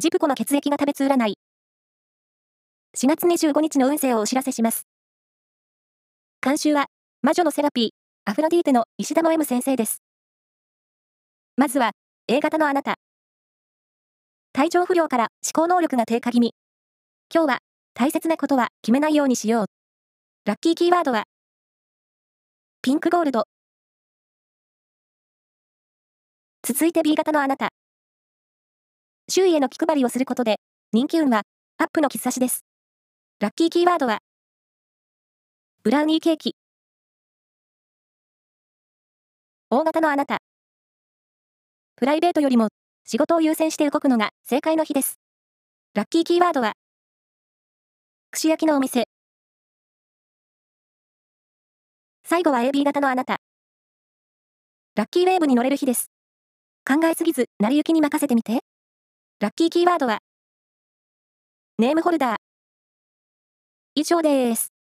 ジプコの血液が食べつ占い。4月25日の運勢をお知らせします。監修は、魔女のセラピー、アフロディーテの石田の M 先生です。まずは、A 型のあなた。体調不良から思考能力が低下気味。今日は、大切なことは決めないようにしよう。ラッキーキーワードは、ピンクゴールド。続いて B 型のあなた。周囲への気配りをすることで、人気運はアップの兆しです。ラッキーキーワードは、ブラウニーケーキ。大型のあなた。プライベートよりも仕事を優先して動くのが正解の日です。ラッキーキーワードは、串焼きのお店。最後は AB 型のあなた。ラッキーウェーブに乗れる日です。考えすぎず、成り行きに任せてみて。ラッキーキーワードは、ネームホルダー。以上です。